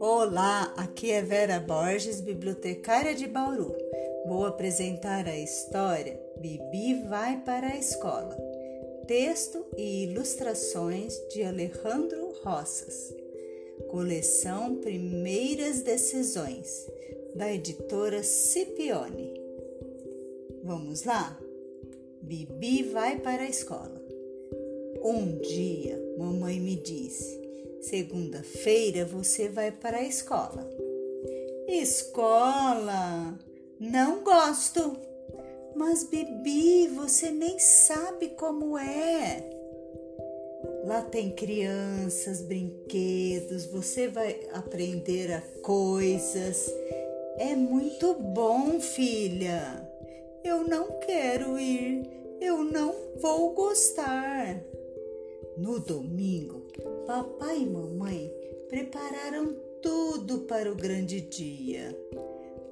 Olá, aqui é Vera Borges, bibliotecária de Bauru. Vou apresentar a história Bibi vai para a escola. Texto e ilustrações de Alejandro Roças. Coleção Primeiras Decisões, da editora Scipione. Vamos lá? Bibi vai para a escola. Um dia, mamãe me disse: segunda-feira você vai para a escola. Escola? Não gosto. Mas, Bibi, você nem sabe como é. Lá tem crianças, brinquedos, você vai aprender a coisas. É muito bom, filha. Eu não quero ir, eu não vou gostar. No domingo, papai e mamãe prepararam tudo para o grande dia: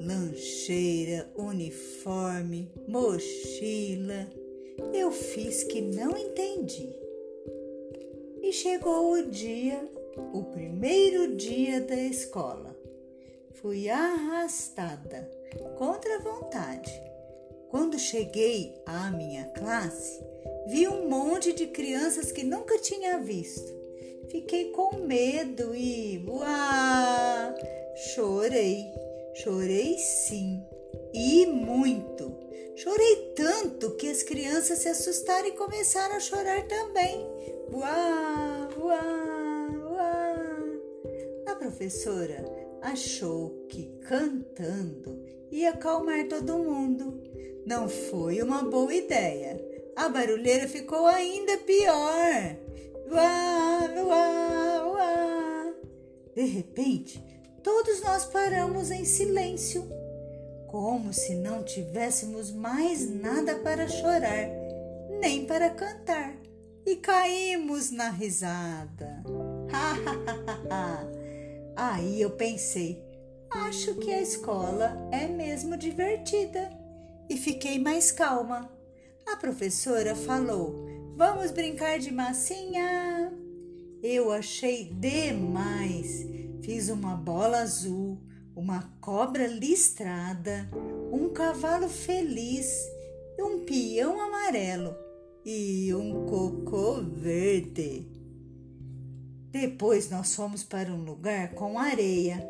lancheira, uniforme, mochila. Eu fiz que não entendi. E chegou o dia, o primeiro dia da escola. Fui arrastada contra a vontade. Quando cheguei à minha classe, vi um monte de crianças que nunca tinha visto. Fiquei com medo e uá, chorei. Chorei sim, e muito. Chorei tanto que as crianças se assustaram e começaram a chorar também. Uá, uá, uá. A professora achou que cantando ia acalmar todo mundo. Não foi uma boa ideia. A barulheira ficou ainda pior. Uá, uá, uá. De repente, todos nós paramos em silêncio, como se não tivéssemos mais nada para chorar, nem para cantar e caímos na risada. Aí eu pensei, acho que a escola é mesmo divertida e fiquei mais calma. A professora falou: Vamos brincar de massinha? Eu achei demais. Fiz uma bola azul, uma cobra listrada, um cavalo feliz, um peão amarelo e um cocô verde. Depois nós fomos para um lugar com areia.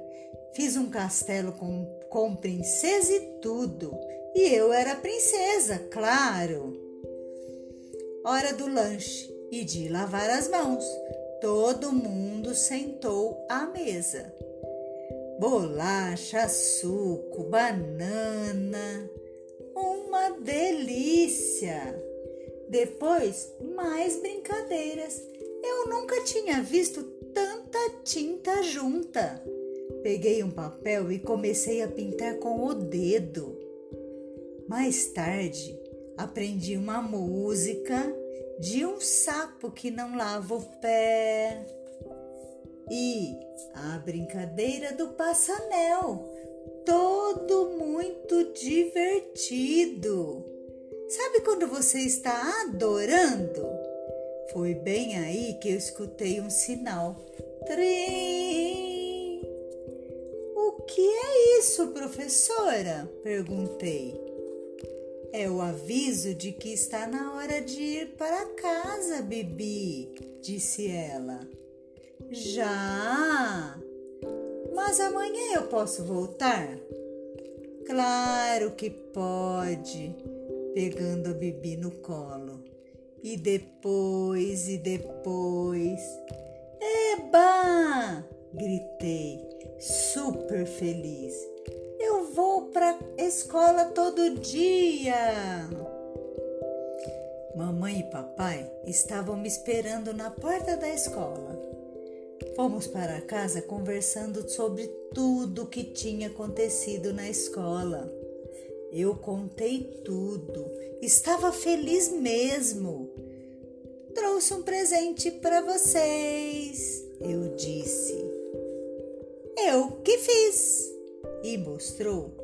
Fiz um castelo com, com princesa e tudo. E eu era princesa, claro. Hora do lanche e de lavar as mãos. Todo mundo sentou à mesa. Bolacha, suco, banana. Uma delícia! Depois, mais brincadeiras. Eu nunca tinha visto tanta tinta junta. Peguei um papel e comecei a pintar com o dedo. Mais tarde, aprendi uma música de um sapo que não lava o pé. E a brincadeira do passanel, todo muito divertido. Sabe quando você está adorando? Foi bem aí que eu escutei um sinal. Trim! O que é isso, professora? Perguntei. É o aviso de que está na hora de ir para casa, Bibi, disse ela. Já? Mas amanhã eu posso voltar? Claro que pode pegando a Bibi no colo. E depois, e depois. Eba! Gritei, super feliz. Eu vou para escola todo dia. Mamãe e papai estavam me esperando na porta da escola. Fomos para casa conversando sobre tudo o que tinha acontecido na escola. Eu contei tudo. Estava feliz mesmo trouxe um presente para vocês. Eu disse: Eu que fiz. E mostrou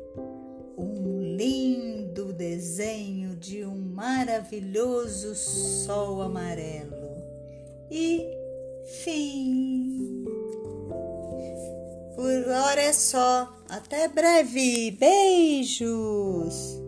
um lindo desenho de um maravilhoso sol amarelo. E fim. Por hora é só. Até breve. Beijos.